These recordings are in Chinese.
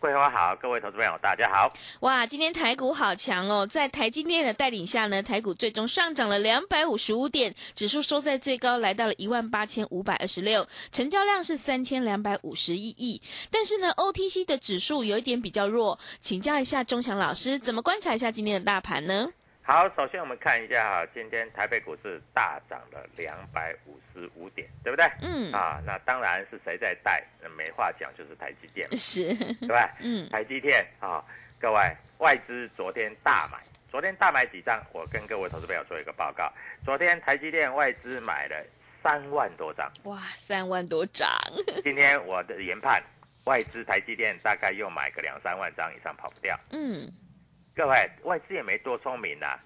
桂花好，各位投资朋友大家好。哇，今天台股好强哦，在台积电的带领下呢，台股最终上涨了两百五十五点，指数收在最高来到了一万八千五百二十六，成交量是三千两百五十一亿。但是呢，OTC 的指数有一点比较弱，请教一下钟祥老师，怎么观察一下今天的大盘呢？好，首先我们看一下哈，今天台北股市大涨了两百五十五点，对不对？嗯，啊，那当然是谁在带？那没话讲，就是台积电，是，对吧？嗯，台积电啊，各位外资昨天大买，昨天大买几张？我跟各位投资朋友做一个报告，昨天台积电外资买了三万多张，哇，三万多张，今天我的研判，外资台积电大概又买个两三万张以上，跑不掉。嗯，各位，外资也没多聪明呐、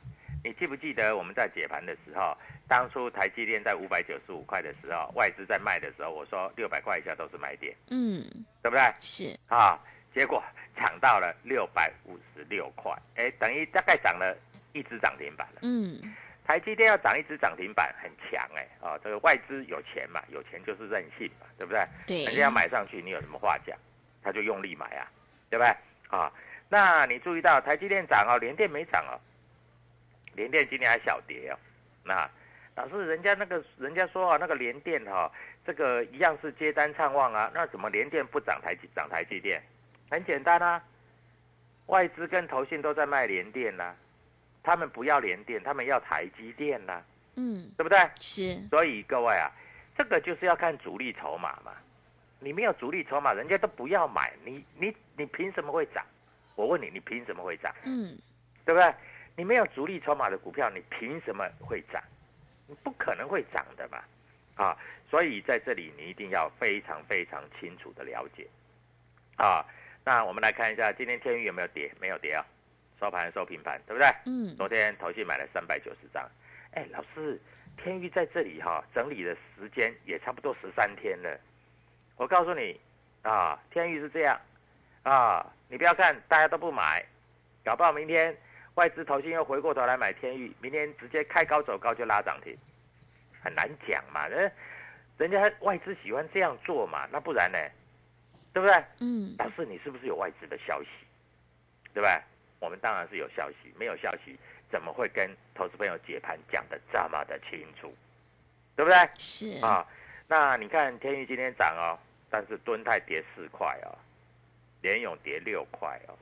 你记不记得我们在解盘的时候，当初台积电在五百九十五块的时候，外资在卖的时候，我说六百块以下都是买点，嗯，对不对？是，啊，结果涨到了六百五十六块，哎，等于大概涨了一只涨停板了。嗯，台积电要涨一只涨停板，很强哎，啊，这个外资有钱嘛，有钱就是任性嘛，对不对？对，人家要买上去，你有什么话讲？他就用力买啊，对不对？啊，那你注意到台积电涨哦，联电没涨哦，联电今天还小跌哦。那老师，人家那个人家说啊，那个联电哈、这个一样是接单畅旺啊，那怎么联电不涨台积涨台积电？很简单啊，外资跟投信都在卖联电呐、他们不要联电，他们要台积电呐、嗯，对不对？是，所以各位啊，这个就是要看主力筹码嘛。你没有主力筹码，人家都不要买，你你你凭什么会涨？我问你，你凭什么会涨？嗯，对不对？你没有主力筹码的股票，你凭什么会涨？你不可能会涨的嘛，啊！所以在这里你一定要非常非常清楚的了解，啊。那我们来看一下今天天宇有没有跌？没有跌啊，收盘收平盘，对不对？嗯，昨天投信买了三百九十张，哎，老师，天宇在这里哈、整理的时间也差不多十三天了。我告诉你啊，天宇是这样啊，你不要看大家都不买，搞不好明天外资投信又回过头来买天域，明天直接开高走高就拉涨停，很难讲嘛。人人家外资喜欢这样做嘛，那不然呢？对不对？嗯，但是，你是不是有外资的消息？对不对？我们当然是有消息，没有消息怎么会跟投资朋友解盘讲的这么的清楚？对不对？是，啊，那你看天宇今天涨哦，但是敦泰跌四块哦，联勇跌六块哦，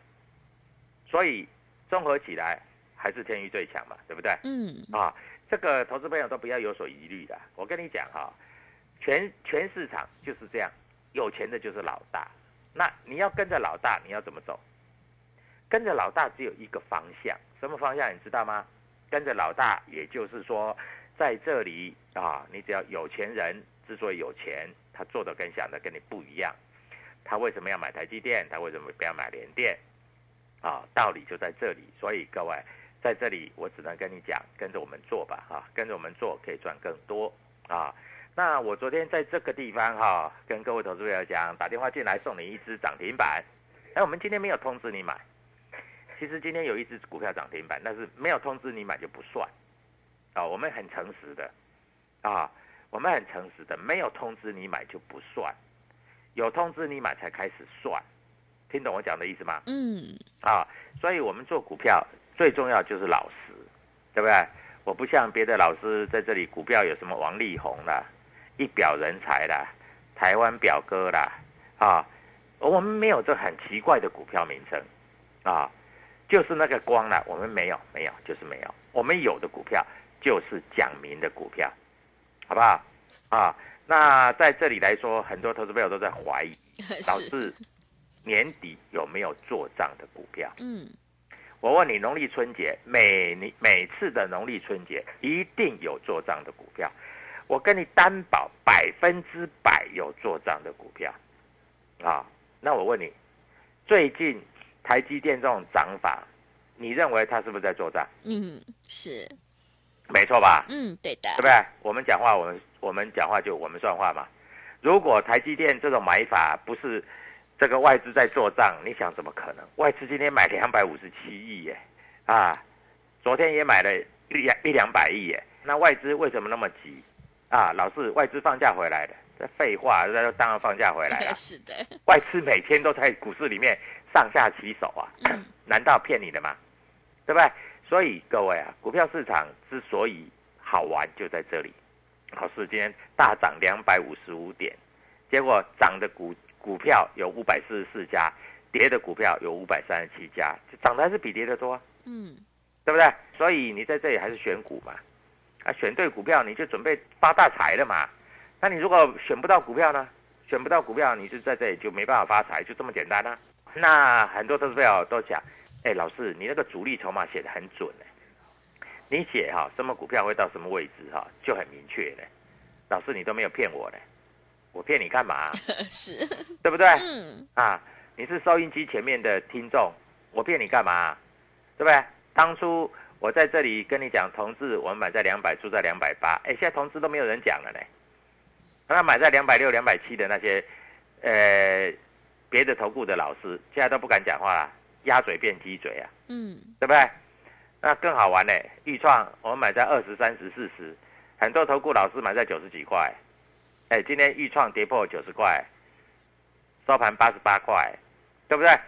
所以综合起来还是天宇最强嘛，对不对？嗯，啊，这个投资朋友都不要有所疑虑的。我跟你讲哈、全全市场就是这样，有钱的就是老大。那你要跟着老大，你要怎么走？跟着老大只有一个方向，什么方向你知道吗？跟着老大，也就是说，在这里啊，你只要有钱人之所以有钱，他做的跟想的跟你不一样。他为什么要买台积电？他为什么不要买联电？啊，道理就在这里。所以各位在这里，我只能跟你讲，跟着我们做吧，哈，跟着我们做可以赚更多啊。那我昨天在这个地方哈，跟各位投资朋友讲，打电话进来送你一只涨停板。哎，我们今天没有通知你买。其实今天有一只股票涨停板，但是没有通知你买就不算。啊，我们很诚实的，啊，我们很诚实的，没有通知你买就不算，有通知你买才开始算。听懂我讲的意思吗？嗯，啊，所以我们做股票最重要就是老实，对不对？我不像别的老师在这里，股票有什么王力宏啦，一表人才啦，台湾表哥啦，啊，我们没有这很奇怪的股票名称，啊，就是那个光了，我们没有，没有，就是没有。我们有的股票就是讲明的股票，好不好？啊，那在这里来说，很多投资朋友都在怀疑，导，致年底有没有做账的股票？嗯，我问你，农历春节每年每次的农历春节一定有做账的股票，我跟你担保百分之百有做账的股票，啊，那我问你，最近台积电这种涨法，你认为它是不是在做账？嗯，是，没错吧？嗯，对的对不，对？我们讲话，我们我们讲话就我们算话嘛。如果台积电这种买法不是这个外资在做账，你想怎么可能？外资今天买两百五十七亿耶，啊，昨天也买了一两一两百亿耶。那外资为什么那么急？啊，老是外资放假回来的，这废话，这当然放假回来了。是的，外资每天都在股市里面上下其手啊，嗯 难道骗你的吗？对不对？所以各位啊，股票市场之所以好玩就在这里。好市今天大涨两百五十五点，结果涨的股股票有五百四十四家，跌的股票有五百三十七家，涨的还是比跌的多、啊，嗯，对不对？所以你在这里还是选股嘛，啊，选对股票你就准备发大财了嘛。那你如果选不到股票呢？选不到股票，你就在这里就没办法发财，就这么简单啊。那很多投资朋友都讲，哎，老师，你那个主力筹码写的很准呢、你写哈、什么股票会到什么位置哈、就很明确呢、老师，你都没有骗我呢，我骗你干嘛？是，对不对？嗯，啊，你是收音机前面的听众，我骗你干嘛？对不对？当初我在这里跟你讲同志，我们买在两百，出在两百八，哎，现在同志都没有人讲了呢。那买在两百六、两百七的那些，呃，别的投顾的老师，现在都不敢讲话了，鸭嘴变鸡嘴啊，嗯，对不对？那更好玩呢，豫创我们买在二十三十、四十，很多投顾老师买在九十几块，哎，今天豫创跌破九十块，收盘八十八块，对不对？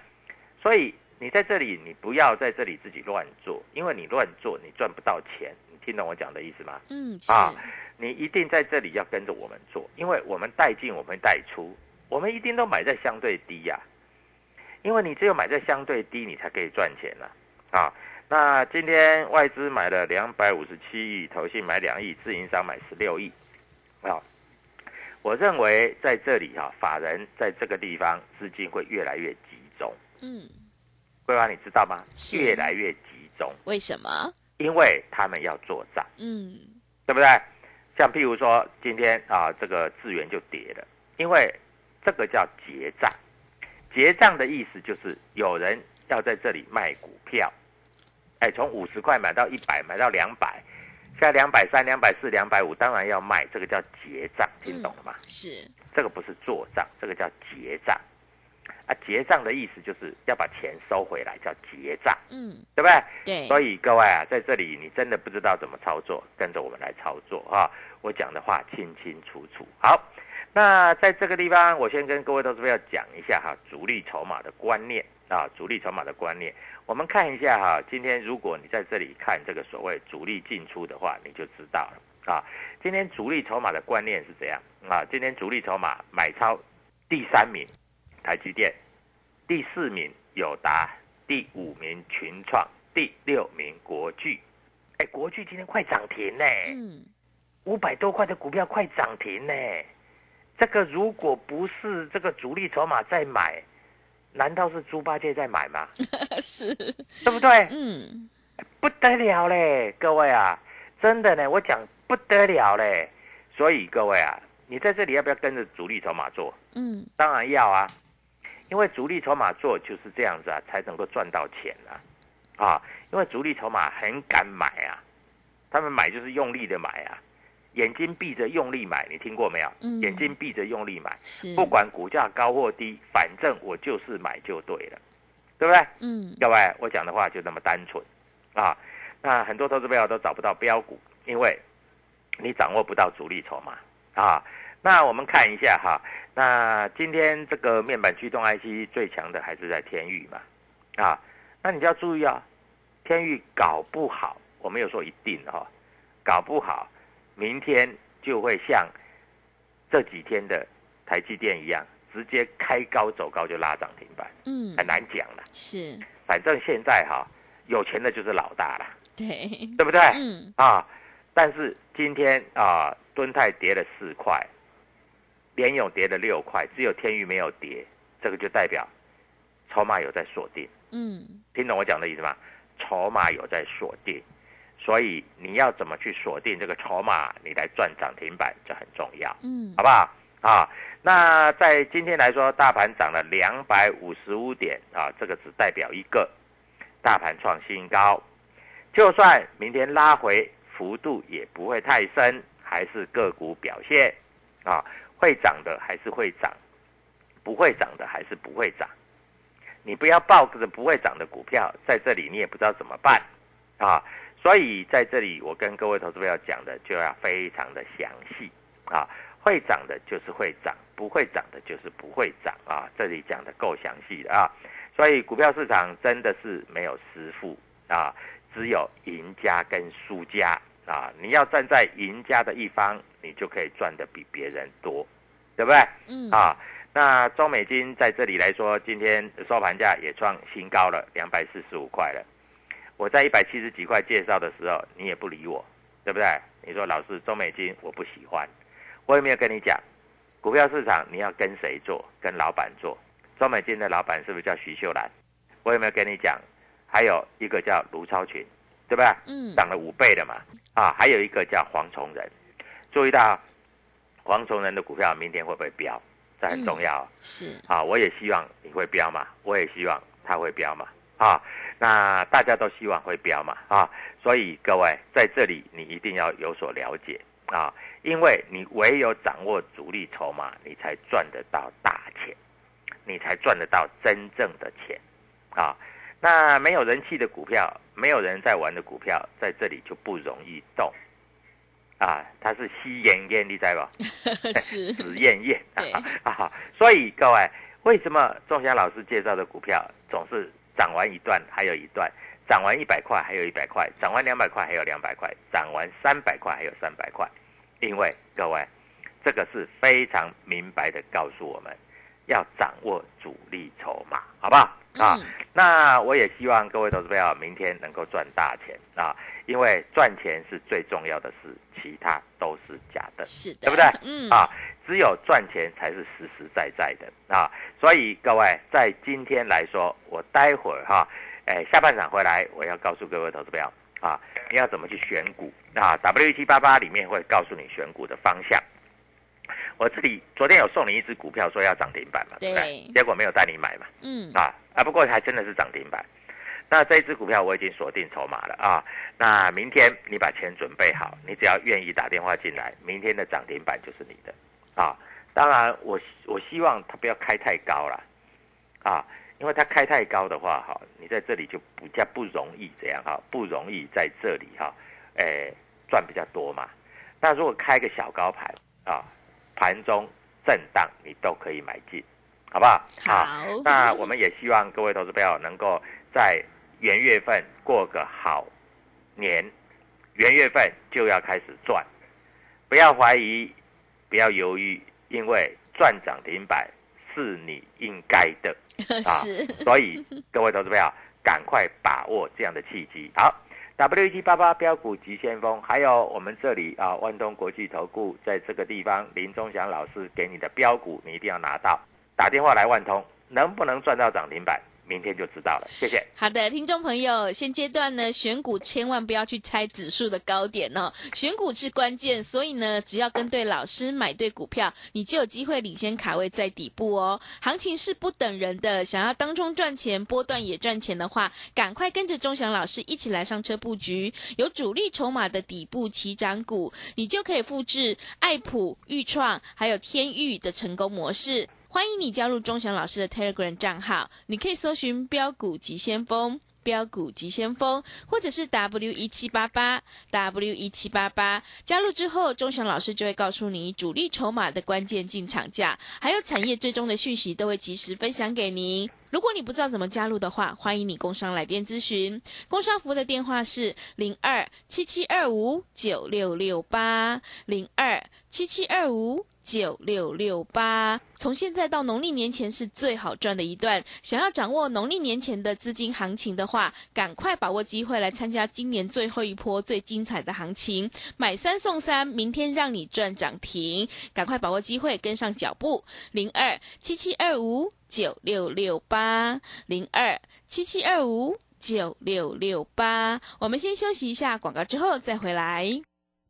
所以你在这里，你不要在这里自己乱做，因为你乱做，你赚不到钱。你听懂我讲的意思吗？嗯，是，啊，你一定在这里要跟着我们做，因为我们带进，我们带出，我们一定都买在相对低呀、因为你只有买在相对低，你才可以赚钱呐、啊。那今天外资买了两百五十七亿，投信买两亿，自营商买十六亿，啊，我认为在这里哈、法人在这个地方资金会越来越集中。嗯，桂花，你知道吗？是越来越集中，为什么？因为他们要做账。嗯，对不对？像譬如说今天啊，这个资源就跌了，因为这个叫结账。结账的意思就是有人要在这里卖股票，哎，从五十块买到一百，买到两百，现在两百三、两百四、两百五，当然要卖，这个叫结账，听懂了吗？是，这个不是做账，这个叫结账。啊，结账的意思就是要把钱收回来，叫结账，嗯，对不对？对，所以各位啊，在这里你真的不知道怎么操作，跟着我们来操作啊！我讲的话清清楚楚。好，那在这个地方，我先跟各位投资朋友讲一下哈，主力筹码的观念啊，主力筹码的观念。我们看一下哈，今天如果你在这里看这个所谓主力进出的话，你就知道了啊。今天主力筹码的观念是怎样啊？今天主力筹码买超第三名台积电，第四名友达，第五名群创，第六名国巨。哎，国巨今天快涨停呢，嗯，五百多块的股票快涨停呢。这个如果不是这个主力筹码在买，难道是猪八戒在买吗？是，对不对？嗯，不得了嘞，各位啊，真的呢，我讲不得了嘞。所以各位啊，你在这里要不要跟着主力筹码做？嗯，当然要啊。因为主力筹码做就是这样子啊，才能够赚到钱啊，啊，因为主力筹码很敢买啊，他们买就是用力的买啊，眼睛闭着用力买，你听过没有？嗯眼睛闭着用力买，不管股价高或低，反正我就是买就对了，对不对？嗯，各位，我讲的话就那么单纯啊。那很多投资朋友都找不到标股，因为你掌握不到主力筹码啊。那我们看一下哈，那今天这个面板驱动 IC 最强的还是在天域嘛啊。那你就要注意啊，天域搞不好，我没有说一定哈、搞不好明天就会像这几天的台积电一样，直接开高走高就拉涨停板，嗯，很难讲了。是，反正现在哈、有钱的就是老大了，对，对不对？嗯，啊，但是今天啊，敦泰跌了四块，联勇跌了六块，只有天宇没有跌，这个就代表筹码有在锁定，嗯，听懂我讲的意思吗？筹码有在锁定，所以你要怎么去锁定这个筹码，你来赚涨停板，这很重要。嗯好，不好？啊，那在今天来说，大盘涨了两百五十五点啊，这个只代表一个，大盘创新高。就算明天拉回，幅度也不会太深，还是个股表现啊，会涨的还是会涨，不会涨的还是不会涨。你不要抱着不会涨的股票，在这里你也不知道怎么办啊。所以在这里，我跟各位投资朋友讲的就要非常的详细啊。会涨的就是会涨，不会涨的就是不会涨啊。这里讲的够详细的啊。所以股票市场真的是没有师傅啊，只有赢家跟输家啊。你要站在赢家的一方，你就可以赚的比别人多，对不对？嗯，啊，那中美金在这里来说，今天收盘价也创新高了，两百四十五块了。我在一百七十几块介绍的时候，你也不理我，对不对？你说老师，中美金我不喜欢，我有没有跟你讲，股票市场你要跟谁做？跟老板做。中美金的老板是不是叫徐秀兰？我有没有跟你讲？还有一个叫卢超群，对吧？嗯，涨了五倍了嘛。啊，还有一个叫黄崇仁，注意到黄崇仁的股票明天会不会飙？这很重要哦、是，啊！我也希望你会飙嘛，我也希望他会飙嘛。啊，那大家都希望会飙嘛。啊，所以各位在这里你一定要有所了解啊，因为你唯有掌握主力筹码，你才赚得到大钱，你才赚得到真正的钱啊。那没有人气的股票，没有人在玩的股票，在这里就不容易动啊。它是吸烟烟，你知道不？是，紫燕燕对 啊，所以各位，为什么仲祥老师介绍的股票总是涨完一段还有一段，涨完一百块还有一百块，涨完两百块还有两百块，涨完三百块还有三百块？因为各位，这个是非常明白的告诉我们，要掌握主力筹码，好不好？啊，嗯那我也希望各位投资朋友明天能够赚大钱啊，因为赚钱是最重要的事，其他都是假的。是的，对不对？嗯，啊，只有赚钱才是实实在在的啊！所以各位，在今天来说，我待会儿哈，哎，下半场回来，我要告诉各位投资朋友啊，你要怎么去选股啊？W 七八八里面会告诉你选股的方向。我这里昨天有送你一只股票，说要涨停板嘛，对不对对？结果没有带你买嘛，嗯，啊啊，不过还真的是涨停板。那这一只股票我已经锁定筹码了啊。那明天你把钱准备好，你只要愿意打电话进来，明天的涨停板就是你的啊。当然我，我希望它不要开太高了啊，因为它开太高的话，哈，你在这里就比较不容易这样哈，不容易在这里哈，诶赚比较多嘛。那如果开个小高盘啊，盘中震荡你都可以买进，好不好？啊好，那我们也希望各位投资朋友能够在元月份过个好年，元月份就要开始赚，不要怀疑，不要犹豫，因为赚涨停板是你应该的 啊。是，所以各位投资朋友，赶快把握这样的契机。好，W 七八八标股急先锋，还有我们这里啊，万通国际投顾在这个地方，林忠祥老师给你的标股，你一定要拿到。打电话来万通，能不能赚到涨停板？明天就知道了。谢谢。好的，听众朋友，现阶段呢，选股千万不要去猜指数的高点哦，选股是关键，所以呢，只要跟对老师，买对股票，你就有机会领先卡位在底部哦。行情是不等人的，想要当中赚钱，波段也赚钱的话，赶快跟着钟祥老师一起来上车布局，有主力筹码的底部起涨股，你就可以复制爱普、豫创还有天域的成功模式。欢迎你加入钟祥老师的 Telegram 账号，你可以搜寻“标股急先锋”。标股急先锋，或者是 W 一七八八 W 一七八八，加入之后，钟祥老师就会告诉你主力筹码的关键进场价，还有产业最终的讯息，都会及时分享给您。如果你不知道怎么加入的话，欢迎你工商来电咨询，工商服务的电话是零二七七二五九六六八零二七七二五。九六六八，从现在到农历年前是最好赚的一段。想要掌握农历年前的资金行情的话，赶快把握机会来参加今年最后一波最精彩的行情，买三送三，明天让你赚涨停。赶快把握机会，跟上脚步。零二七七二五九六六八，零二七七二五九六六八。我们先休息一下广告，之后再回来。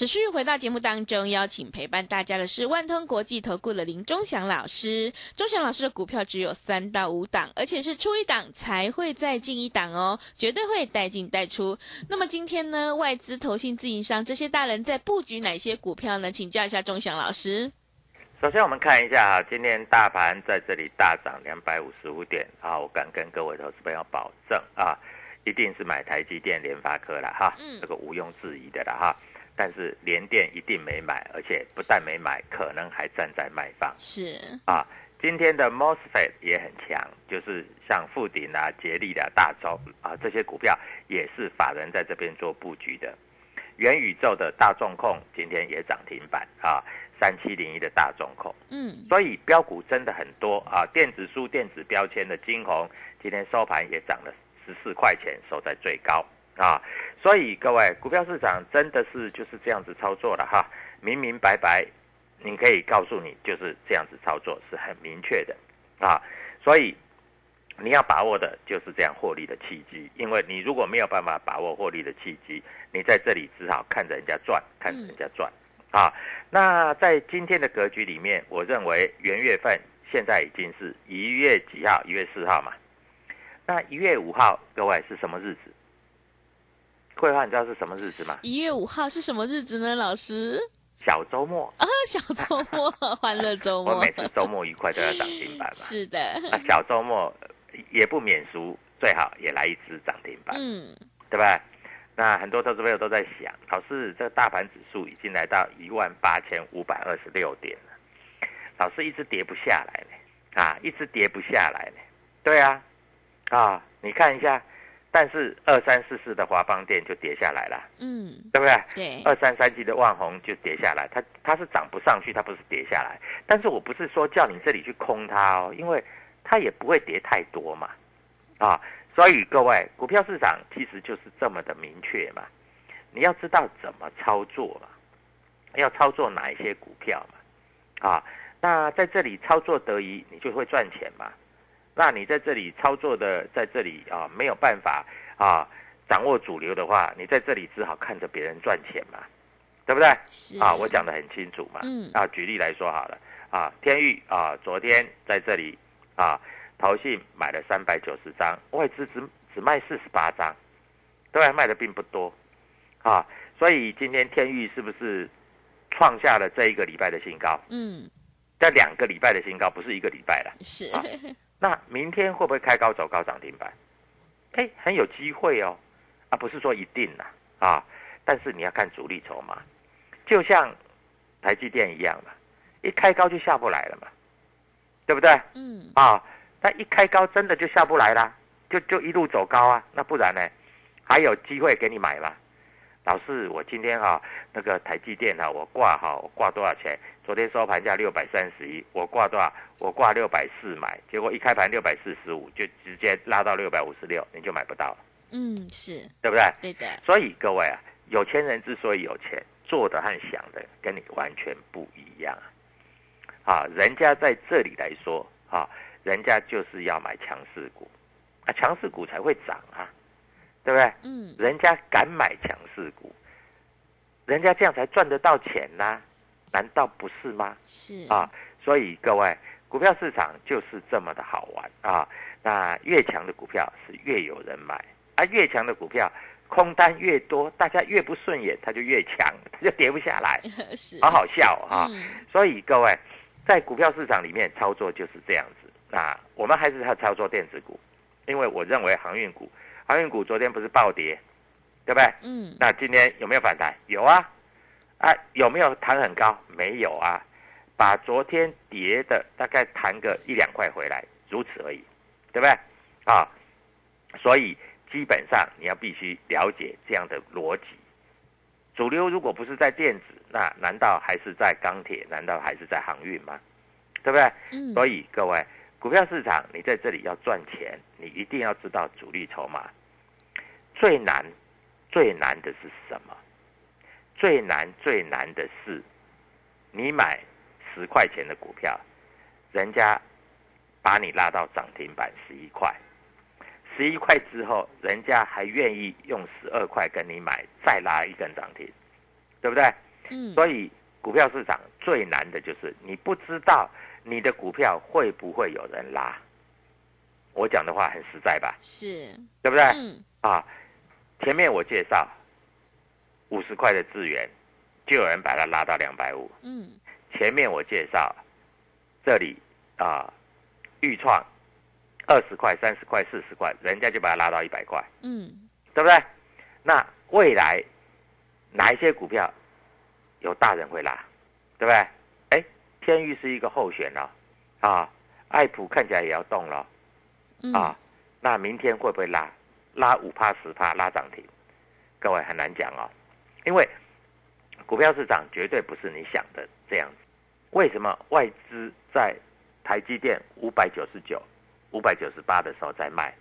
持续回到节目当中，邀请陪伴大家的是万通国际投顾的林忠祥老师。忠祥老师的股票只有三到五档，而且是出一档才会再进一档哦，绝对会带进带出。那么今天呢，外资、投信、自营商这些大人在布局哪些股票呢？请教一下忠祥老师。首先，我们看一下啊，今天大盘在这里大涨两百五十五点啊，我敢跟各位投资朋友保证啊，一定是买台积电、联发科了哈，这个毋庸置疑的了哈。但是联电一定没买，而且不但没买，可能还站在卖方。是啊，今天的 MOSFET 也很强，就是像富鼎啊、捷力的大洲啊这些股票，也是法人在这边做布局的。元宇宙的大众控今天也涨停板啊，三七零一的大众控，嗯，所以标股真的很多啊。电子书、电子标签的金红今天收盘也涨了十四块钱，收在最高啊。所以各位，股票市场真的是就是这样子操作了哈，明明白白，你可以告诉你就是这样子操作是很明确的啊，所以你要把握的就是这样获利的契机，因为你如果没有办法把握获利的契机，你在这里只好看着人家赚，看着人家赚啊。那在今天的格局里面，我认为元月份现在已经是一月几号？一月四号嘛。那一月五号，各位是什么日子？桂花，你知道是什么日子吗？一月五号是什么日子呢？老师，小周末啊，小周末，欢乐周末。我每次周末愉快都要涨停板嘛。是的。那小周末也不免俗，最好也来一只涨停板，嗯，对吧？那很多投资朋友都在想，老师，这个大盘指数已经来到一万八千五百二十六点了，老师一直跌不下来呢，啊，一直跌不下来呢。对啊，啊，你看一下。但是二三四四的华邦电就跌下来了，嗯，对不对？对。二三三七的万红就跌下来，它它是涨不上去，它不是跌下来。但是我不是说叫你这里去空它哦，因为它也不会跌太多嘛，啊，所以各位股票市场其实就是这么的明确嘛，你要知道怎么操作嘛，要操作哪一些股票嘛，啊，那在这里操作得宜，你就会赚钱嘛。那你在这里操作的，在这里啊没有办法啊掌握主流的话，你在这里只好看着别人赚钱嘛，对不对？是啊，我讲的很清楚嘛。嗯。啊，举例来说好了，啊，天域啊，昨天在这里啊，投信买了三百九十张，外资只只卖四十八张，对，卖的并不多啊，所以今天天域是不是创下了这一个礼拜的新高？嗯。在两个礼拜的新高，不是一个礼拜了。是。那明天会不会开高走高涨停板？哎，很有机会哦，啊，不是说一定呐，啊，但是你要看主力筹码，就像台积电一样嘛，一开高就下不来了嘛，对不对？嗯。啊，那一开高真的就下不来啦，就就一路走高啊，那不然呢？还有机会给你买吗？老师，我今天哈那个台积电哈，我挂哈，我挂多少钱？昨天收盘价六百三十一，我挂多少？我挂六百四买，结果一开盘六百四十五，就直接拉到六百五十六，你就买不到了，嗯，是对不对？对的，所以各位啊，有钱人之所以有钱，做的和想的跟你完全不一样啊！人家在这里来说啊，人家就是要买强势股，啊，强势股才会涨啊。对不对？嗯，人家敢买强势股，人家这样才赚得到钱呐、难道不是吗？是啊，所以各位，股票市场就是这么的好玩啊。那越强的股票是越有人买，啊，越强的股票空单越多，大家越不顺眼，它就越强，它就跌不下来，是，好好笑啊。嗯所以各位，在股票市场里面操作就是这样子。那我们还是要操作电子股，因为我认为航运股，航运股昨天不是暴跌，对不对？嗯，那今天有没有反弹？有啊，啊，有没有弹很高？没有啊，把昨天跌的大概弹个一两块回来，如此而已，对不对？啊，所以基本上你要必须了解这样的逻辑。主流如果不是在电子，那难道还是在钢铁？难道还是在航运吗？对不对？嗯，所以各位，股票市场你在这里要赚钱，你一定要知道主力筹码。最难、最难的是什么？最难、最难的是，你买十块钱的股票，人家把你拉到涨停板十一块，十一块之后，人家还愿意用十二块跟你买，再拉一根涨停，对不对？嗯，所以股票市场最难的就是你不知道你的股票会不会有人拉。我讲的话很实在吧，是，对不对？嗯，啊，前面我介绍五十块的资源，就有人把它拉到两百五。嗯，前面我介绍这里啊，豫创二十块、三十块、四十块，人家就把它拉到一百块。嗯，对不对？那未来哪一些股票有大人会拉，对不对？哎，天域是一个候选了、啊，爱普看起来也要动了嗯，啊，那明天会不会拉？拉五趴十趴拉涨停？各位很难讲哦，因为股票市场绝对不是你想的这样子。为什么外资在台积电五百九十九、五百九十八的时候在卖？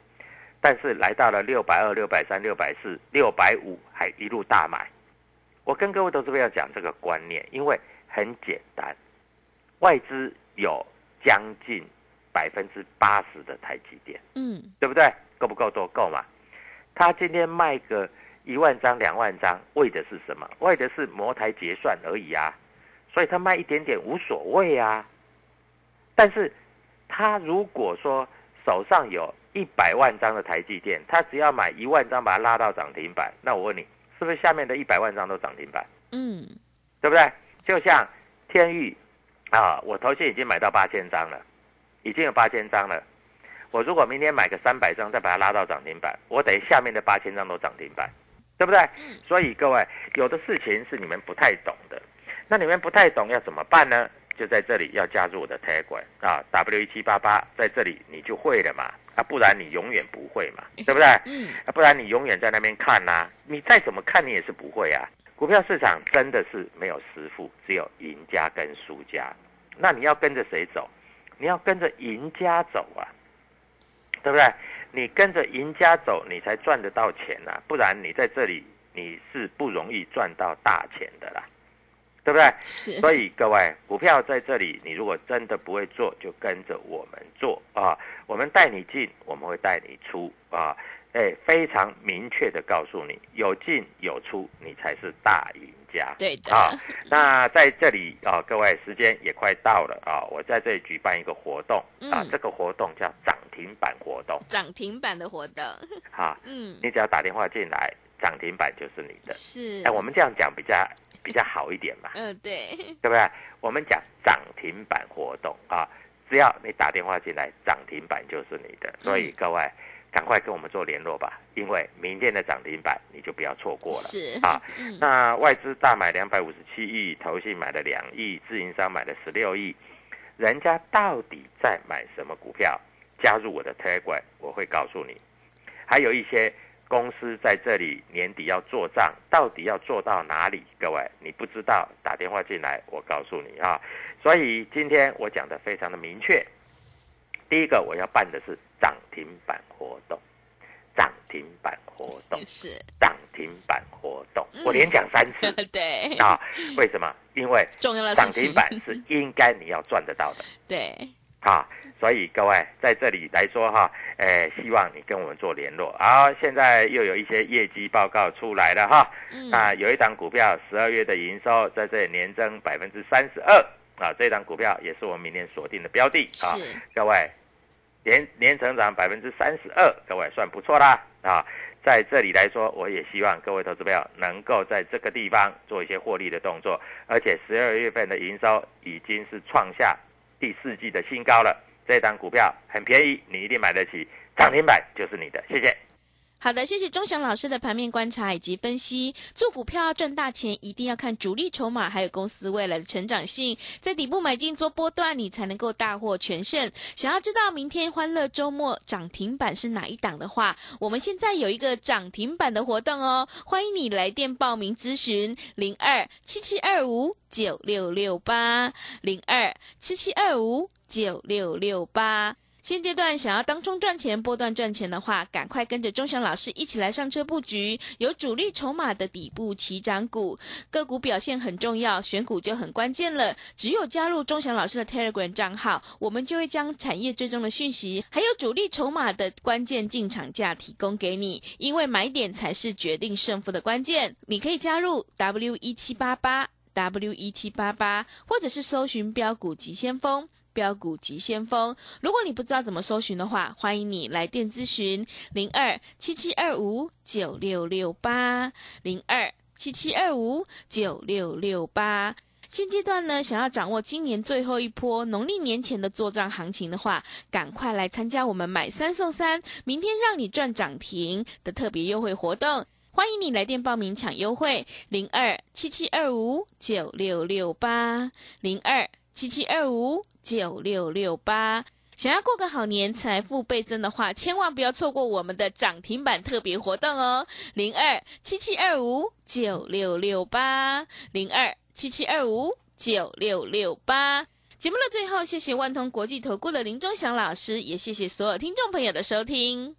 但是来到了六百二、六百三、六百四、六百五，还一路大买。我跟各位投资朋友讲这个观念，因为很简单，外资有将近百分之八十的台积电，嗯，对不对？够不够多？够嘛？他今天卖个一万张、两万张，为的是什么？为的是摩台结算而已啊。所以他卖一点点无所谓啊。但是他如果说手上有一百万张的台积电，他只要买一万张把它拉到涨停板，那我问你，是不是下面的一百万张都涨停板？嗯，对不对？就像天域啊，我头先已经买到八千张了，已经有八千张了。我如果明天买个三百张，再把它拉到涨停板，我等于下面的八千张都涨停板，对不对？所以各位，有的事情是你们不太懂的，那你们不太懂要怎么办呢？就在这里要加入我的 Telegram 啊，W 一七八八，在这里你就会了嘛，啊，不然你永远不会嘛，对不对？嗯，啊，不然你永远在那边看呐、你再怎么看你也是不会啊。股票市场真的是没有师傅，只有赢家跟输家。那你要跟着谁走？你要跟着赢家走啊，对不对？你跟着赢家走，你才赚得到钱呐、不然你在这里你是不容易赚到大钱的啦，对不对？是，所以各位，股票在这里，你如果真的不会做，就跟着我们做啊。我们带你进，我们会带你出啊。哎，非常明确的告诉你，有进有出，你才是大赢家。对的啊。那在这里啊，各位时间也快到了啊，我在这里举办一个活动啊嗯，这个活动叫涨停板活动涨停板的活动，啊。嗯，你只要打电话进来，涨停板就是你的。是，哎，我们这样讲比较 比较好一点嘛。嗯，对，对不对？我们讲涨停板活动啊，只要你打电话进来，涨停板就是你的。所以各位，赶快跟我们做联络吧，因为明天的涨停板你就不要错过了。是啊，嗯，那外资大买两百五十七亿，投信买了两亿，自营商买了十六亿，人家到底在买什么股票？加入我的 Telegram，我会告诉你。还有一些公司在这里年底要做账，到底要做到哪里？各位，你不知道，打电话进来，我告诉你啊。所以今天我讲的非常的明确。第一个，我要办的是涨停板活动，涨停板活动。是。涨停板活动，嗯。我连讲三次。对。啊。为什么？因为重要的涨停板是应该你要赚得到的。对。啊，所以各位在这里来说哈，诶，希望你跟我们做联络。好，现在又有一些业绩报告出来了哈，嗯。那有一档股票十二月的营收在这里年增百分之三十二。啊，这档股票也是我们明年锁定的标的。啊。各位，年年成长百分之三十二，各位算不错啦啊！在这里来说，我也希望各位投资朋友能够在这个地方做一些获利的动作，而且十二月份的营收已经是创下第四季的新高了。这档股票很便宜，你一定买得起，涨停板就是你的。谢谢。好的，谢谢钟祥老师的盘面观察以及分析。做股票要赚大钱，一定要看主力筹码，还有公司未来的成长性，在底部买进做波段，你才能够大获全胜。想要知道明天欢乐周末涨停板是哪一档的话，我们现在有一个涨停板的活动哦，欢迎你来电报名咨询零二七七二五九六六八零二七七二五九六六八。现阶段想要当中赚钱、波段赚钱的话，赶快跟着钟祥老师一起来上车布局，有主力筹码的底部起涨股，个股表现很重要，选股就很关键了。只有加入钟祥老师的 Telegram 账号，我们就会将产业追踪的讯息，还有主力筹码的关键进场价提供给你，因为买点才是决定胜负的关键。你可以加入 W 一七八八 W 一七八八，或者是搜寻标股急先锋。标股急先锋。如果你不知道怎么搜寻的话，欢迎你来电咨询零二七七二五九六六八零二七七二五九六六八。现阶段呢，想要掌握今年最后一波农历年前的做账行情的话，赶快来参加我们买三送三，明天让你赚涨停的特别优惠活动。欢迎你来电报名抢优惠，零二七七二五九六六八零二七七二五九六六八。想要过个好年，财富倍增的话，千万不要错过我们的涨停板特别活动哦！零二七七二五九六六八零二七七二五九六六八。节目的最后，谢谢万通国际投顾的林忠祥老师，也谢谢所有听众朋友的收听。